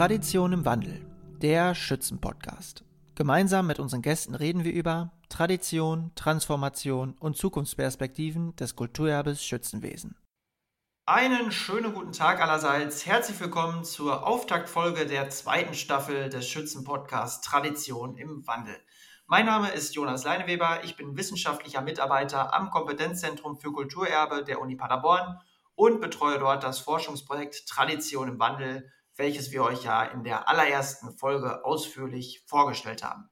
Tradition im Wandel, der Schützenpodcast. Gemeinsam mit unseren Gästen reden wir über Tradition, Transformation und Zukunftsperspektiven des Kulturerbes Schützenwesen. Einen schönen guten Tag allerseits. Herzlich willkommen zur Auftaktfolge der zweiten Staffel des Schützenpodcasts Tradition im Wandel. Mein Name ist Jonas Leineweber. Ich bin wissenschaftlicher Mitarbeiter am Kompetenzzentrum für Kulturerbe der Uni Paderborn und betreue dort das Forschungsprojekt Tradition im Wandel welches wir euch ja in der allerersten Folge ausführlich vorgestellt haben.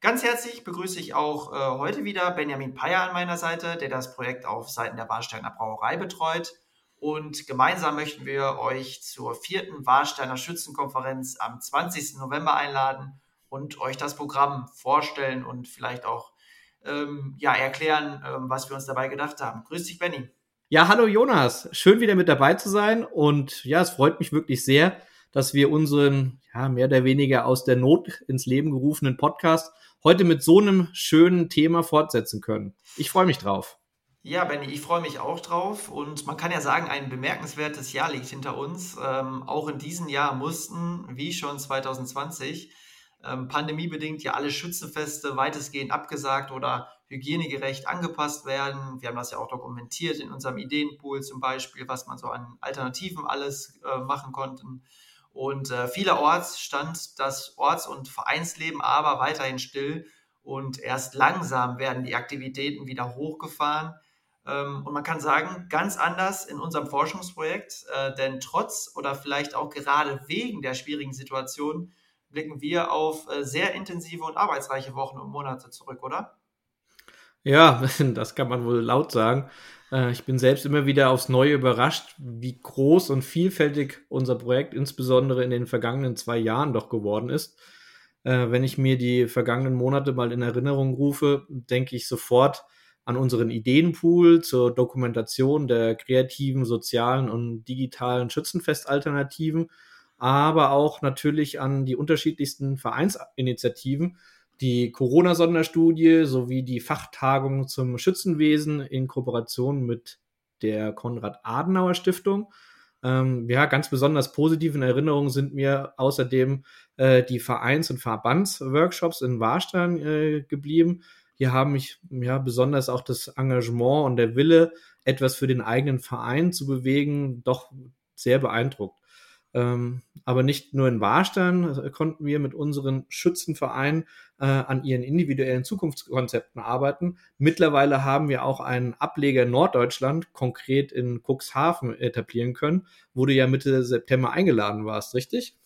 Ganz herzlich begrüße ich auch äh, heute wieder Benjamin Peyer an meiner Seite, der das Projekt auf Seiten der Warsteiner Brauerei betreut. Und gemeinsam möchten wir euch zur vierten Warsteiner Schützenkonferenz am 20. November einladen und euch das Programm vorstellen und vielleicht auch ähm, ja, erklären, ähm, was wir uns dabei gedacht haben. Grüß dich, Benny. Ja, hallo Jonas. Schön wieder mit dabei zu sein. Und ja, es freut mich wirklich sehr, dass wir unseren, ja, mehr oder weniger aus der Not ins Leben gerufenen Podcast heute mit so einem schönen Thema fortsetzen können. Ich freue mich drauf. Ja, Benny, ich freue mich auch drauf. Und man kann ja sagen, ein bemerkenswertes Jahr liegt hinter uns. Ähm, auch in diesem Jahr mussten, wie schon 2020, ähm, pandemiebedingt ja alle Schützenfeste weitestgehend abgesagt oder hygienegerecht angepasst werden. Wir haben das ja auch dokumentiert in unserem Ideenpool zum Beispiel, was man so an Alternativen alles äh, machen konnte. Und äh, vielerorts stand das Orts- und Vereinsleben aber weiterhin still und erst langsam werden die Aktivitäten wieder hochgefahren. Ähm, und man kann sagen, ganz anders in unserem Forschungsprojekt, äh, denn trotz oder vielleicht auch gerade wegen der schwierigen Situation blicken wir auf äh, sehr intensive und arbeitsreiche Wochen und Monate zurück, oder? Ja, das kann man wohl laut sagen. Äh, ich bin selbst immer wieder aufs Neue überrascht, wie groß und vielfältig unser Projekt insbesondere in den vergangenen zwei Jahren doch geworden ist. Äh, wenn ich mir die vergangenen Monate mal in Erinnerung rufe, denke ich sofort an unseren Ideenpool zur Dokumentation der kreativen, sozialen und digitalen Schützenfestalternativen, aber auch natürlich an die unterschiedlichsten Vereinsinitiativen, die Corona-Sonderstudie sowie die Fachtagung zum Schützenwesen in Kooperation mit der Konrad-Adenauer-Stiftung. Ähm, ja, ganz besonders positive Erinnerungen sind mir außerdem äh, die Vereins- und Verbandsworkshops in Warstein äh, geblieben. Hier haben mich ja besonders auch das Engagement und der Wille, etwas für den eigenen Verein zu bewegen, doch sehr beeindruckt. Ähm, aber nicht nur in Warstein äh, konnten wir mit unseren Schützenvereinen äh, an ihren individuellen Zukunftskonzepten arbeiten. Mittlerweile haben wir auch einen Ableger in Norddeutschland, konkret in Cuxhaven, etablieren können, wo du ja Mitte September eingeladen warst, richtig?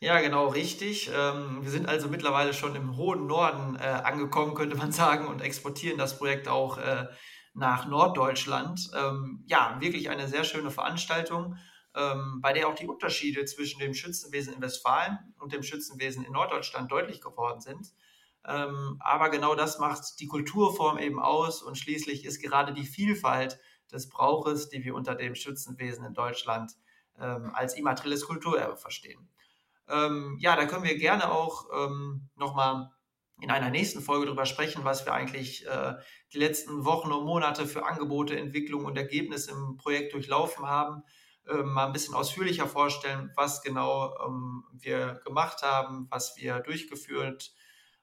Ja, genau, richtig. Ähm, wir sind also mittlerweile schon im hohen Norden äh, angekommen, könnte man sagen, und exportieren das Projekt auch äh, nach Norddeutschland. Ähm, ja, wirklich eine sehr schöne Veranstaltung ähm, bei der auch die Unterschiede zwischen dem Schützenwesen in Westfalen und dem Schützenwesen in Norddeutschland deutlich geworden sind. Ähm, aber genau das macht die Kulturform eben aus und schließlich ist gerade die Vielfalt des Brauches, die wir unter dem Schützenwesen in Deutschland ähm, als immaterielles Kulturerbe verstehen. Ähm, ja, da können wir gerne auch ähm, nochmal in einer nächsten Folge darüber sprechen, was wir eigentlich äh, die letzten Wochen und Monate für Angebote, Entwicklung und Ergebnisse im Projekt durchlaufen haben äh, mal ein bisschen ausführlicher vorstellen, was genau ähm, wir gemacht haben, was wir durchgeführt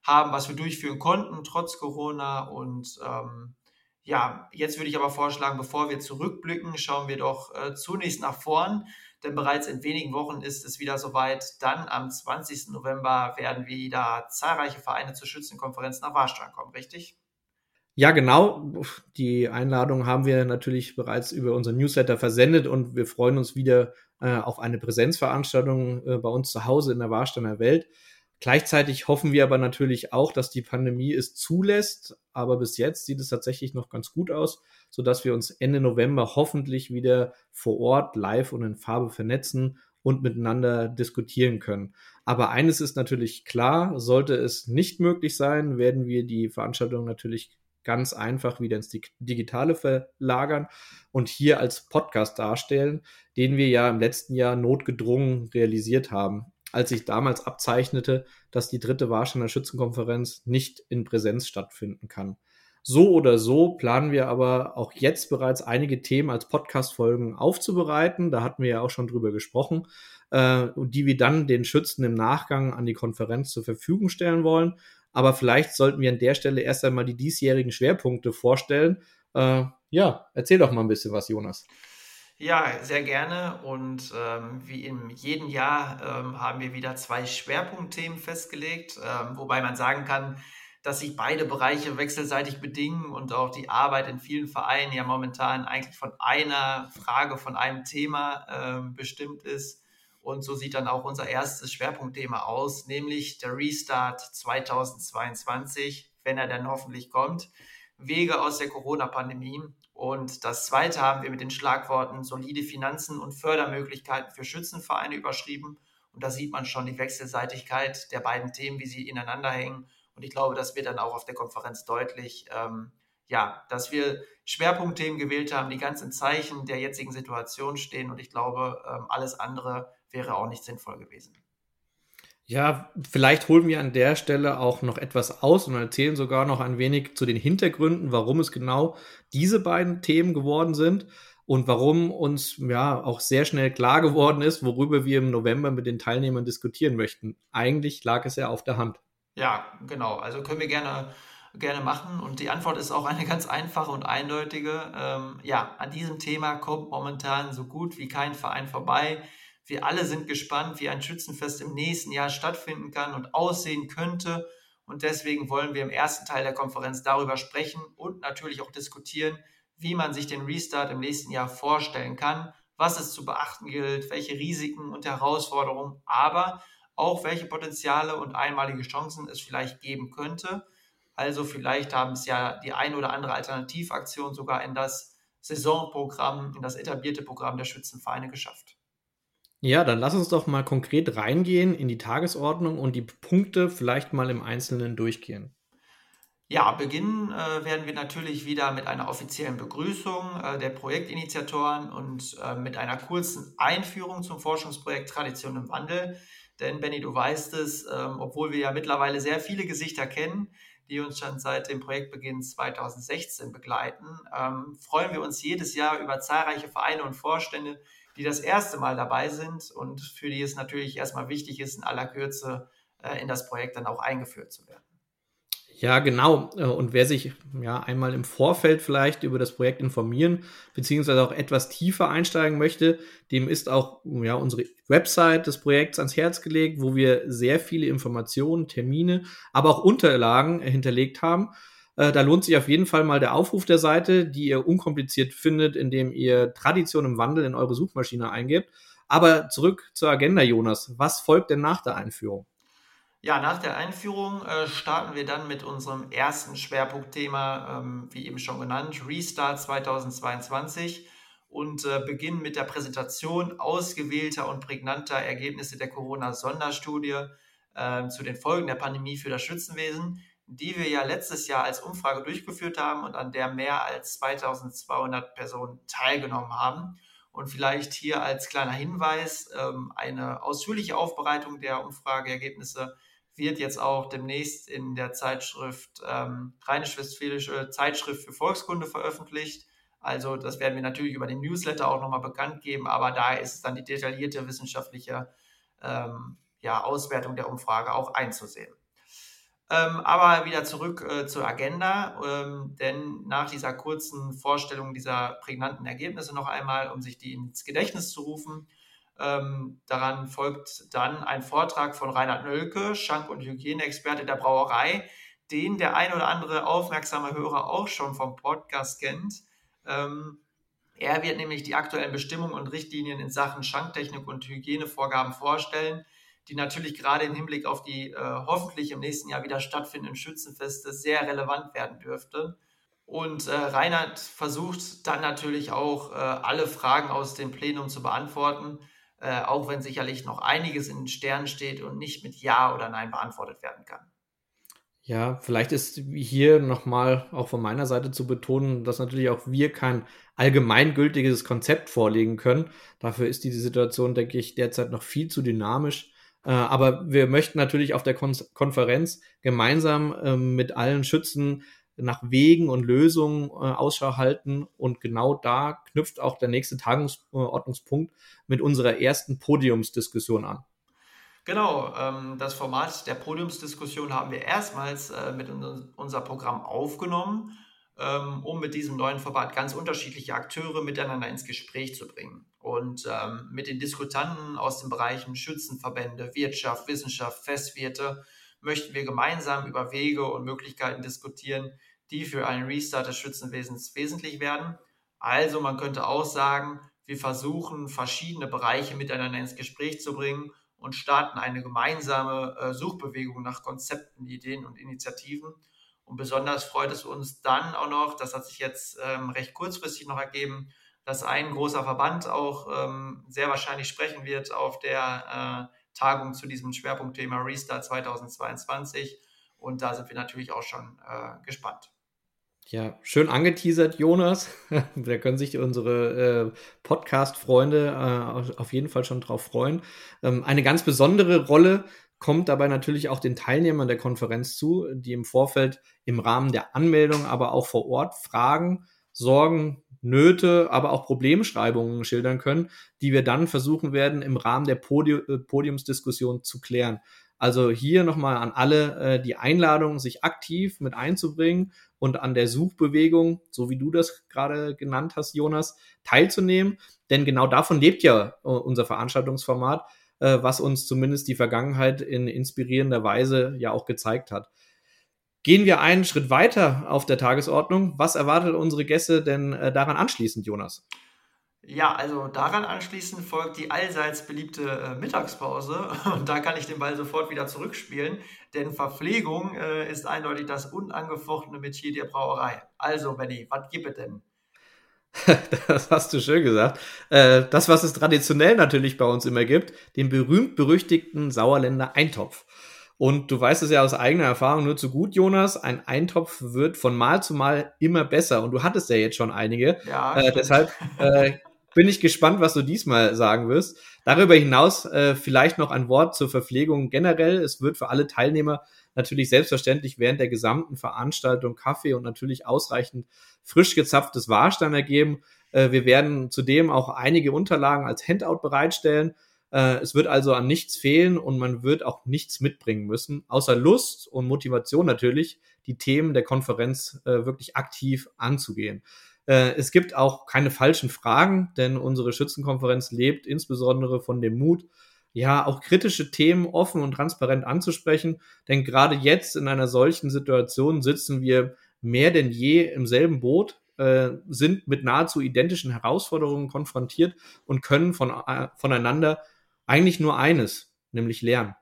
haben, was wir durchführen konnten, trotz Corona. Und ähm, ja, jetzt würde ich aber vorschlagen, bevor wir zurückblicken, schauen wir doch äh, zunächst nach vorn, denn bereits in wenigen Wochen ist es wieder soweit. Dann am 20. November werden wieder zahlreiche Vereine zur Schützenkonferenz nach Warstein kommen, richtig? Ja, genau. Die Einladung haben wir natürlich bereits über unseren Newsletter versendet und wir freuen uns wieder äh, auf eine Präsenzveranstaltung äh, bei uns zu Hause in der Warsteiner Welt. Gleichzeitig hoffen wir aber natürlich auch, dass die Pandemie es zulässt. Aber bis jetzt sieht es tatsächlich noch ganz gut aus, sodass wir uns Ende November hoffentlich wieder vor Ort live und in Farbe vernetzen und miteinander diskutieren können. Aber eines ist natürlich klar, sollte es nicht möglich sein, werden wir die Veranstaltung natürlich ganz einfach wieder ins Digitale verlagern und hier als Podcast darstellen, den wir ja im letzten Jahr notgedrungen realisiert haben, als sich damals abzeichnete, dass die dritte Warsteiner Schützenkonferenz nicht in Präsenz stattfinden kann. So oder so planen wir aber auch jetzt bereits einige Themen als Podcast-Folgen aufzubereiten. Da hatten wir ja auch schon drüber gesprochen, äh, die wir dann den Schützen im Nachgang an die Konferenz zur Verfügung stellen wollen. Aber vielleicht sollten wir an der Stelle erst einmal die diesjährigen Schwerpunkte vorstellen. Äh, ja, erzähl doch mal ein bisschen was, Jonas. Ja, sehr gerne. Und ähm, wie in jedem Jahr ähm, haben wir wieder zwei Schwerpunktthemen festgelegt, ähm, wobei man sagen kann, dass sich beide Bereiche wechselseitig bedingen und auch die Arbeit in vielen Vereinen ja momentan eigentlich von einer Frage, von einem Thema äh, bestimmt ist. Und so sieht dann auch unser erstes Schwerpunktthema aus, nämlich der Restart 2022, wenn er dann hoffentlich kommt. Wege aus der Corona-Pandemie. Und das zweite haben wir mit den Schlagworten solide Finanzen und Fördermöglichkeiten für Schützenvereine überschrieben. Und da sieht man schon die Wechselseitigkeit der beiden Themen, wie sie ineinander hängen und ich glaube, das wird dann auch auf der Konferenz deutlich, ähm, ja, dass wir Schwerpunktthemen gewählt haben, die ganz im Zeichen der jetzigen Situation stehen. Und ich glaube, ähm, alles andere wäre auch nicht sinnvoll gewesen. Ja, vielleicht holen wir an der Stelle auch noch etwas aus und erzählen sogar noch ein wenig zu den Hintergründen, warum es genau diese beiden Themen geworden sind und warum uns ja auch sehr schnell klar geworden ist, worüber wir im November mit den Teilnehmern diskutieren möchten. Eigentlich lag es ja auf der Hand. Ja, genau. Also können wir gerne, gerne machen. Und die Antwort ist auch eine ganz einfache und eindeutige. Ähm, ja, an diesem Thema kommt momentan so gut wie kein Verein vorbei. Wir alle sind gespannt, wie ein Schützenfest im nächsten Jahr stattfinden kann und aussehen könnte. Und deswegen wollen wir im ersten Teil der Konferenz darüber sprechen und natürlich auch diskutieren, wie man sich den Restart im nächsten Jahr vorstellen kann, was es zu beachten gilt, welche Risiken und Herausforderungen, aber auch welche Potenziale und einmalige Chancen es vielleicht geben könnte. Also vielleicht haben es ja die ein oder andere Alternativaktion sogar in das Saisonprogramm, in das etablierte Programm der Schützenvereine geschafft. Ja, dann lass uns doch mal konkret reingehen in die Tagesordnung und die Punkte vielleicht mal im Einzelnen durchgehen. Ja, beginnen äh, werden wir natürlich wieder mit einer offiziellen Begrüßung äh, der Projektinitiatoren und äh, mit einer kurzen Einführung zum Forschungsprojekt Tradition im Wandel. Denn Benny, du weißt es, ähm, obwohl wir ja mittlerweile sehr viele Gesichter kennen, die uns schon seit dem Projektbeginn 2016 begleiten, ähm, freuen wir uns jedes Jahr über zahlreiche Vereine und Vorstände, die das erste Mal dabei sind und für die es natürlich erstmal wichtig ist, in aller Kürze äh, in das Projekt dann auch eingeführt zu werden. Ja, genau. Äh, und wer sich ja einmal im Vorfeld vielleicht über das Projekt informieren, beziehungsweise auch etwas tiefer einsteigen möchte, dem ist auch ja, unsere Website des Projekts ans Herz gelegt, wo wir sehr viele Informationen, Termine, aber auch Unterlagen hinterlegt haben. Äh, da lohnt sich auf jeden Fall mal der Aufruf der Seite, die ihr unkompliziert findet, indem ihr Tradition im Wandel in eure Suchmaschine eingebt. Aber zurück zur Agenda, Jonas. Was folgt denn nach der Einführung? Ja, nach der Einführung äh, starten wir dann mit unserem ersten Schwerpunktthema, ähm, wie eben schon genannt, Restart 2022 und äh, beginnen mit der Präsentation ausgewählter und prägnanter Ergebnisse der Corona-Sonderstudie äh, zu den Folgen der Pandemie für das Schützenwesen, die wir ja letztes Jahr als Umfrage durchgeführt haben und an der mehr als 2200 Personen teilgenommen haben. Und vielleicht hier als kleiner Hinweis ähm, eine ausführliche Aufbereitung der Umfrageergebnisse wird jetzt auch demnächst in der Zeitschrift ähm, Rheinisch-Westfälische Zeitschrift für Volkskunde veröffentlicht. Also das werden wir natürlich über den Newsletter auch nochmal bekannt geben, aber da ist dann die detaillierte wissenschaftliche ähm, ja, Auswertung der Umfrage auch einzusehen. Ähm, aber wieder zurück äh, zur Agenda, ähm, denn nach dieser kurzen Vorstellung dieser prägnanten Ergebnisse noch einmal, um sich die ins Gedächtnis zu rufen, ähm, daran folgt dann ein Vortrag von Reinhard Nölke, Schank- und Hygieneexperte der Brauerei, den der ein oder andere aufmerksame Hörer auch schon vom Podcast kennt. Ähm, er wird nämlich die aktuellen Bestimmungen und Richtlinien in Sachen Schanktechnik und Hygienevorgaben vorstellen, die natürlich gerade im Hinblick auf die äh, hoffentlich im nächsten Jahr wieder stattfindenden Schützenfeste sehr relevant werden dürfte. Und äh, Reinhard versucht dann natürlich auch äh, alle Fragen aus dem Plenum zu beantworten äh, auch wenn sicherlich noch einiges in den Sternen steht und nicht mit Ja oder Nein beantwortet werden kann. Ja, vielleicht ist hier nochmal auch von meiner Seite zu betonen, dass natürlich auch wir kein allgemeingültiges Konzept vorlegen können. Dafür ist diese Situation, denke ich, derzeit noch viel zu dynamisch. Äh, aber wir möchten natürlich auf der Kon Konferenz gemeinsam ähm, mit allen Schützen nach Wegen und Lösungen äh, Ausschau halten. Und genau da knüpft auch der nächste Tagesordnungspunkt mit unserer ersten Podiumsdiskussion an. Genau, ähm, das Format der Podiumsdiskussion haben wir erstmals äh, mit unser Programm aufgenommen, um mit diesem neuen Format ganz unterschiedliche Akteure miteinander ins Gespräch zu bringen. Und ähm, mit den Diskutanten aus den Bereichen Schützenverbände, Wirtschaft, Wissenschaft, Festwirte möchten wir gemeinsam über Wege und Möglichkeiten diskutieren, die für einen Restart des Schützenwesens wesentlich werden. Also man könnte auch sagen, wir versuchen verschiedene Bereiche miteinander ins Gespräch zu bringen und starten eine gemeinsame äh, Suchbewegung nach Konzepten, Ideen und Initiativen. Und besonders freut es uns dann auch noch, das hat sich jetzt ähm, recht kurzfristig noch ergeben, dass ein großer Verband auch ähm, sehr wahrscheinlich sprechen wird auf der äh, Tagung zu diesem Schwerpunktthema Restart 2022. Und da sind wir natürlich auch schon äh, gespannt. Ja, schön angeteasert, Jonas. da können sich unsere äh, Podcast-Freunde äh, auf jeden Fall schon drauf freuen. Ähm, eine ganz besondere Rolle kommt dabei natürlich auch den Teilnehmern der Konferenz zu, die im Vorfeld im Rahmen der Anmeldung, aber auch vor Ort Fragen, Sorgen, Nöte, aber auch Problemschreibungen schildern können, die wir dann versuchen werden, im Rahmen der Podi äh, Podiumsdiskussion zu klären. Also hier nochmal an alle äh, die Einladung, sich aktiv mit einzubringen und an der Suchbewegung, so wie du das gerade genannt hast, Jonas, teilzunehmen. Denn genau davon lebt ja äh, unser Veranstaltungsformat, äh, was uns zumindest die Vergangenheit in inspirierender Weise ja auch gezeigt hat. Gehen wir einen Schritt weiter auf der Tagesordnung. Was erwartet unsere Gäste denn äh, daran anschließend, Jonas? Ja, also daran anschließend folgt die allseits beliebte äh, Mittagspause und da kann ich den Ball sofort wieder zurückspielen, denn Verpflegung äh, ist eindeutig das unangefochtene Metier der Brauerei. Also, Benny, was gibt es denn? das hast du schön gesagt. Äh, das, was es traditionell natürlich bei uns immer gibt, den berühmt-berüchtigten Sauerländer Eintopf. Und du weißt es ja aus eigener Erfahrung nur zu gut, Jonas. Ein Eintopf wird von Mal zu Mal immer besser. Und du hattest ja jetzt schon einige. Ja, äh, deshalb äh, bin ich gespannt, was du diesmal sagen wirst. Darüber hinaus äh, vielleicht noch ein Wort zur Verpflegung generell. Es wird für alle Teilnehmer natürlich selbstverständlich während der gesamten Veranstaltung Kaffee und natürlich ausreichend frisch gezapftes Warstein ergeben. Äh, wir werden zudem auch einige Unterlagen als Handout bereitstellen äh, es wird also an nichts fehlen und man wird auch nichts mitbringen müssen, außer Lust und Motivation natürlich, die Themen der Konferenz äh, wirklich aktiv anzugehen. Es gibt auch keine falschen Fragen, denn unsere Schützenkonferenz lebt insbesondere von dem Mut, ja, auch kritische Themen offen und transparent anzusprechen. Denn gerade jetzt in einer solchen Situation sitzen wir mehr denn je im selben Boot, äh, sind mit nahezu identischen Herausforderungen konfrontiert und können von, äh, voneinander eigentlich nur eines, nämlich lernen.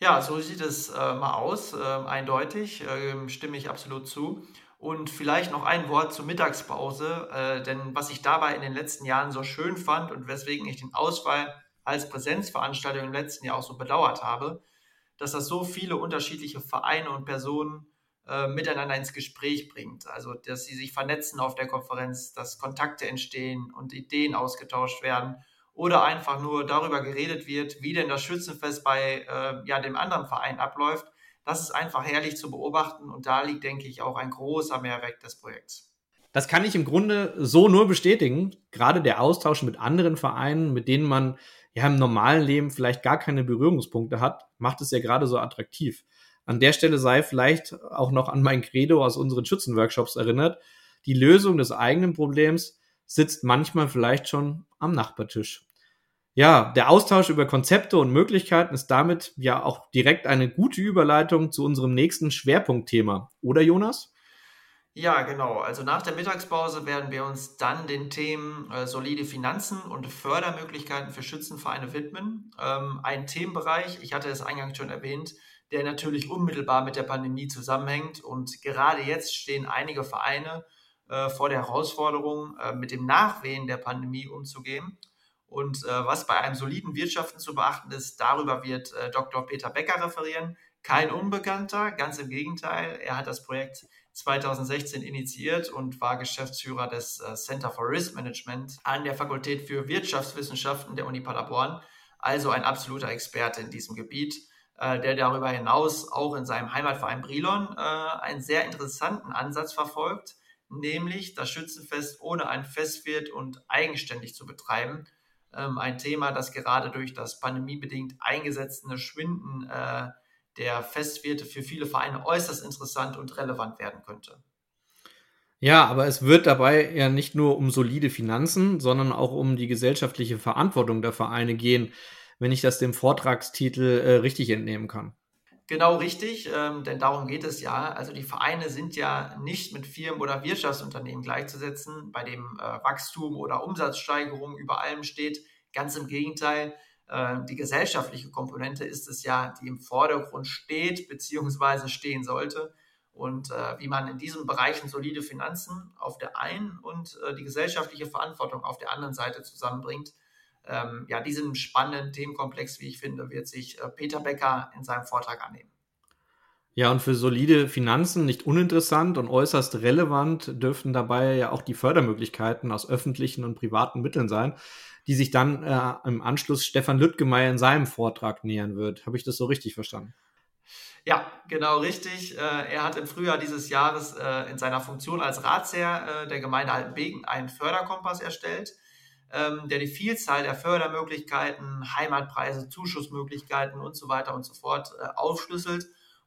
Ja, so sieht es äh, mal aus, äh, eindeutig, äh, stimme ich absolut zu. Und vielleicht noch ein Wort zur Mittagspause, äh, denn was ich dabei in den letzten Jahren so schön fand und weswegen ich den Ausfall als Präsenzveranstaltung im letzten Jahr auch so bedauert habe, dass das so viele unterschiedliche Vereine und Personen äh, miteinander ins Gespräch bringt. Also, dass sie sich vernetzen auf der Konferenz, dass Kontakte entstehen und Ideen ausgetauscht werden oder einfach nur darüber geredet wird, wie denn das Schützenfest bei äh, ja, dem anderen Verein abläuft. Das ist einfach herrlich zu beobachten und da liegt, denke ich, auch ein großer Mehrwert des Projekts. Das kann ich im Grunde so nur bestätigen. Gerade der Austausch mit anderen Vereinen, mit denen man ja im normalen Leben vielleicht gar keine Berührungspunkte hat, macht es ja gerade so attraktiv. An der Stelle sei vielleicht auch noch an mein Credo aus unseren Schützenworkshops erinnert. Die Lösung des eigenen Problems sitzt manchmal vielleicht schon am Nachbartisch. Ja, der Austausch über Konzepte und Möglichkeiten ist damit ja auch direkt eine gute Überleitung zu unserem nächsten Schwerpunktthema. Oder Jonas? Ja, genau. Also nach der Mittagspause werden wir uns dann den Themen äh, solide Finanzen und Fördermöglichkeiten für Schützenvereine widmen. Ähm, ein Themenbereich, ich hatte es eingangs schon erwähnt, der natürlich unmittelbar mit der Pandemie zusammenhängt. Und gerade jetzt stehen einige Vereine äh, vor der Herausforderung, äh, mit dem Nachwehen der Pandemie umzugehen. Und äh, was bei einem soliden Wirtschaften zu beachten ist, darüber wird äh, Dr. Peter Becker referieren. Kein Unbekannter, ganz im Gegenteil. Er hat das Projekt 2016 initiiert und war Geschäftsführer des äh, Center for Risk Management an der Fakultät für Wirtschaftswissenschaften der Uni Paderborn. Also ein absoluter Experte in diesem Gebiet. äh, der darüber hinaus auch in seinem Heimatverein Brilon äh, einen sehr interessanten Ansatz verfolgt, nämlich das Schützenfest ohne ein Festwirt und eigenständig zu betreiben. Ähm, ein Thema, das gerade durch das pandemiebedingt eingesetzte Schwinden der Festwirte für viele Vereine äußerst interessant und relevant werden könnte. Ja, aber es wird dabei ja nicht nur um solide Finanzen, sondern auch um die gesellschaftliche Verantwortung der Vereine gehen, wenn ich das dem Vortragstitel äh, richtig entnehmen kann. Genau richtig, ähm, denn darum geht es ja. Also die Vereine sind ja nicht mit Firmen oder Wirtschaftsunternehmen gleichzusetzen, bei dem äh, Wachstum oder Umsatzsteigerung über allem steht. Ganz im Gegenteil, die gesellschaftliche Komponente ist es ja, die im Vordergrund steht bzw. stehen sollte und äh, wie man in diesen Bereichen solide Finanzen auf der einen und äh, die gesellschaftliche Verantwortung auf der anderen Seite zusammenbringt. Ähm, ja, diesen spannenden Themenkomplex, wie ich finde, wird sich äh, Peter Becker in seinem Vortrag annehmen. Ja, und für solide Finanzen nicht uninteressant und äußerst relevant dürften dabei ja auch die Fördermöglichkeiten aus öffentlichen und privaten Mitteln sein, die sich dann äh, im Anschluss Stefan Lüttgemeier in seinem Vortrag nähern wird. Habe ich das so richtig verstanden? Ja, genau richtig. Äh, er hat im Frühjahr dieses Jahres äh, in seiner Funktion als Ratsherr äh, der Gemeinde Altenbeken einen Förderkompass erstellt, ähm, der die Vielzahl der Fördermöglichkeiten, Heimatpreise, Zuschussmöglichkeiten und so weiter und so fort aufschlüsselt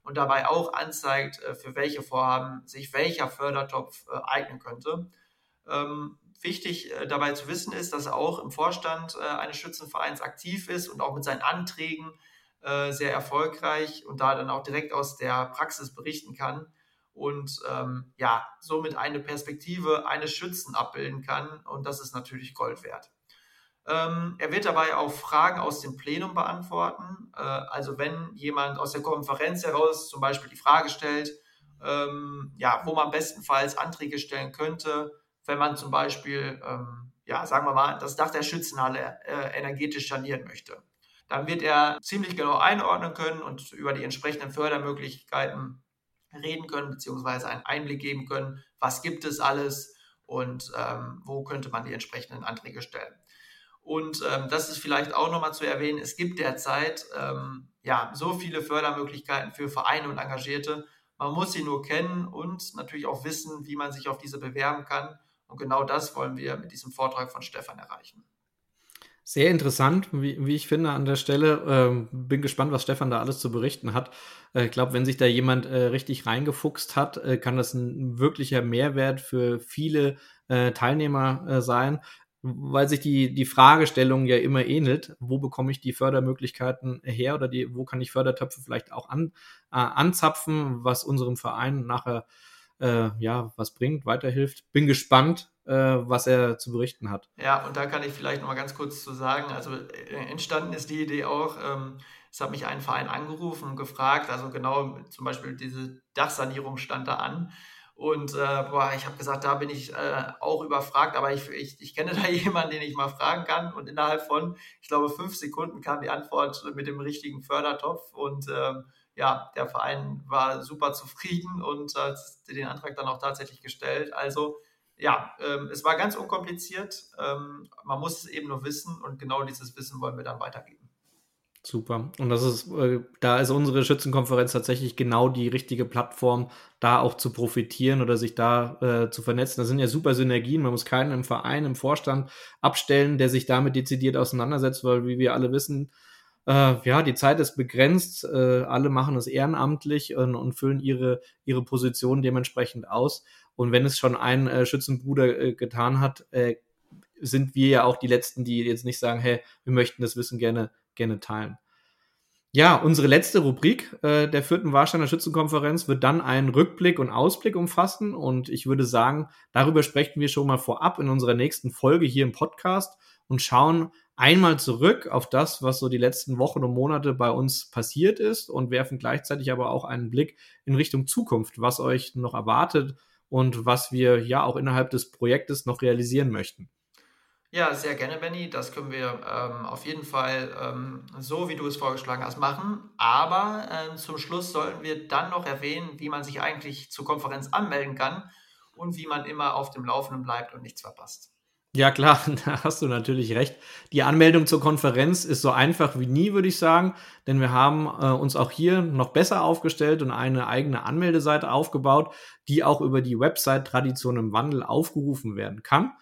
und dabei auch anzeigt, für welche Vorhaben sich welcher Fördertopf eignen könnte. Ähm, wichtig dabei zu wissen ist, dass er auch im Vorstand eines Schützenvereins aktiv ist und auch mit seinen Anträgen äh, sehr erfolgreich und da dann auch direkt aus der Praxis berichten kann und ähm, ja, somit eine Perspektive eines Schützen abbilden kann und das ist natürlich Gold wert. Ähm, er wird dabei auch Fragen aus dem Plenum beantworten. Äh, also wenn jemand aus der Konferenz heraus zum Beispiel die Frage stellt, ähm, ja, wo man bestenfalls Anträge stellen könnte, wenn man zum Beispiel, ähm, ja, sagen wir mal, das Dach der Schützenhalle äh, energetisch sanieren möchte dann wird er ziemlich genau einordnen können und über die entsprechenden Fördermöglichkeiten reden können, beziehungsweise einen Einblick geben können, was gibt es alles und ähm, wo könnte man die entsprechenden Anträge stellen. Und ähm, das ist vielleicht auch nochmal zu erwähnen, es gibt derzeit ähm, ja, so viele Fördermöglichkeiten für Vereine und Engagierte. Man muss sie nur kennen und natürlich auch wissen, wie man sich auf diese bewerben kann. Und genau das wollen wir mit diesem Vortrag von Stefan erreichen. Sehr interessant, wie, wie ich finde, an der Stelle. Ähm, bin gespannt, was Stefan da alles zu berichten hat. Äh, ich glaube, wenn sich da jemand äh, richtig reingefuchst hat, äh, kann das ein wirklicher Mehrwert für viele äh, Teilnehmer äh, sein, weil sich die, die Fragestellung ja immer ähnelt. Wo bekomme ich die Fördermöglichkeiten her oder die, wo kann ich Fördertöpfe vielleicht auch an, äh, anzapfen, was unserem Verein nachher ja, was bringt, weiterhilft. Bin gespannt, äh, was er zu berichten hat. Ja, und da kann ich vielleicht noch mal ganz kurz zu sagen, also äh, entstanden ist die Idee auch, ähm, es hat mich ein Verein angerufen und gefragt, also genau zum Beispiel diese Dachsanierung stand da an. Und äh, boah, ich habe gesagt, da bin ich äh, auch überfragt, aber ich, ich, ich kenne da jemanden, den ich mal fragen kann. Und innerhalb von, ich glaube, fünf Sekunden kam die Antwort mit dem richtigen Fördertopf. Und ähm, ja, der Verein war super zufrieden und hat den Antrag dann auch tatsächlich gestellt. Also ja, ähm, es war ganz unkompliziert. Ähm, man muss es eben nur wissen und genau dieses Wissen wollen wir dann weitergeben. Super. Und das ist, äh, da ist unsere Schützenkonferenz tatsächlich genau die richtige Plattform, da auch zu profitieren oder sich da äh, zu vernetzen. Das sind ja super Synergien. Man muss keinen im Verein, im Vorstand abstellen, der sich damit dezidiert auseinandersetzt, weil, wie wir alle wissen, äh, ja, die Zeit ist begrenzt. Äh, alle machen es ehrenamtlich und, füllen ihre, ihre Position dementsprechend aus. Und wenn es schon ein äh, Schützenbruder äh, getan hat, sind wir ja auch die Letzten, die jetzt nicht sagen, hey, wir möchten das Wissen gerne, gerne teilen. Ja, unsere letzte Rubrik äh, der vierten Warsteiner Schützenkonferenz wird dann einen Rückblick und Ausblick umfassen. Und ich würde sagen, darüber sprechen wir schon mal vorab in unserer nächsten Folge hier im Podcast und schauen einmal zurück auf das, was so die letzten Wochen und Monate bei uns passiert ist und werfen gleichzeitig aber auch einen Blick in Richtung Zukunft, was euch noch erwartet, und was wir ja auch innerhalb des Projektes noch realisieren möchten. Ja, sehr gerne, Benny. Das können wir ähm, auf jeden Fall ähm, so, wie du es vorgeschlagen hast, machen. Aber äh, zum Schluss sollten wir dann noch erwähnen, wie man sich eigentlich zur Konferenz anmelden kann und wie man immer auf dem Laufenden bleibt und nichts verpasst. Ja, klar, da hast du natürlich recht. Die Anmeldung zur Konferenz ist so einfach wie nie, würde ich sagen, denn wir haben äh, uns auch hier noch besser aufgestellt und eine eigene Anmeldeseite aufgebaut, die auch über die Website Tradition im Wandel aufgerufen werden kann.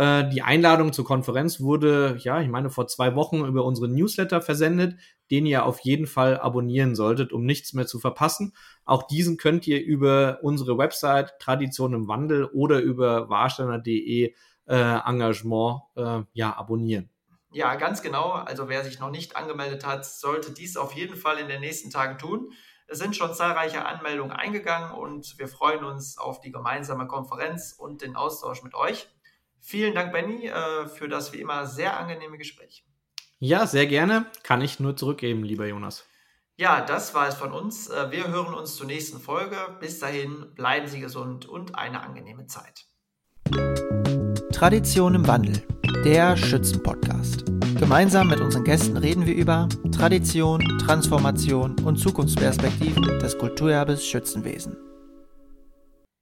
Äh, die Einladung zur Konferenz wurde, ja, ich meine, vor zwei Wochen über unsere Newsletter versendet, den ihr auf jeden Fall abonnieren solltet, um nichts mehr zu verpassen. Auch diesen könnt ihr über unsere Website Tradition im Wandel oder über warsteiner.de äh, Engagement äh, ja, abonnieren. Ja, ganz genau. Also wer sich noch nicht angemeldet hat, sollte dies auf jeden Fall in den nächsten Tagen tun. Es sind schon zahlreiche Anmeldungen eingegangen und wir freuen uns auf die gemeinsame Konferenz und den Austausch mit euch. Vielen Dank, Benny, äh, für das wie immer sehr angenehme Gespräch. Ja, sehr gerne. Kann ich nur zurückgeben, lieber Jonas. Ja, das war es von uns. Äh, wir hören uns zur nächsten Folge. Bis dahin, bleiben Sie gesund und eine angenehme Zeit. Tradition im Wandel, der Schützenpodcast. Gemeinsam mit unseren Gästen reden wir über Tradition, Transformation und Zukunftsperspektiven des Kulturerbes Schützenwesen.